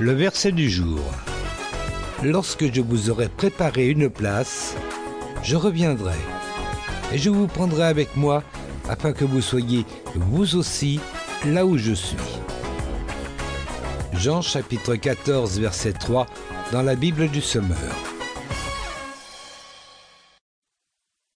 Le verset du jour. Lorsque je vous aurai préparé une place, je reviendrai et je vous prendrai avec moi afin que vous soyez vous aussi là où je suis. Jean chapitre 14 verset 3 dans la Bible du Semeur.